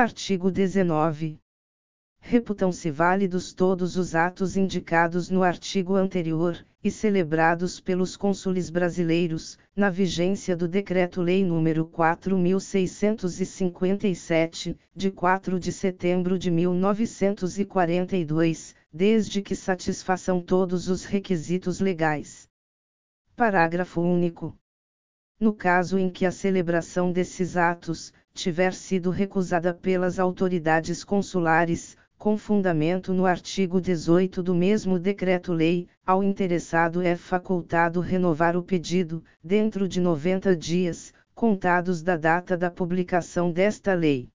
Artigo 19. Reputam-se válidos todos os atos indicados no artigo anterior, e celebrados pelos cônsules brasileiros, na vigência do Decreto-Lei nº 4.657, de 4 de setembro de 1942, desde que satisfaçam todos os requisitos legais. Parágrafo único. No caso em que a celebração desses atos tiver sido recusada pelas autoridades consulares, com fundamento no artigo 18 do mesmo decreto-lei, ao interessado é facultado renovar o pedido, dentro de 90 dias, contados da data da publicação desta lei.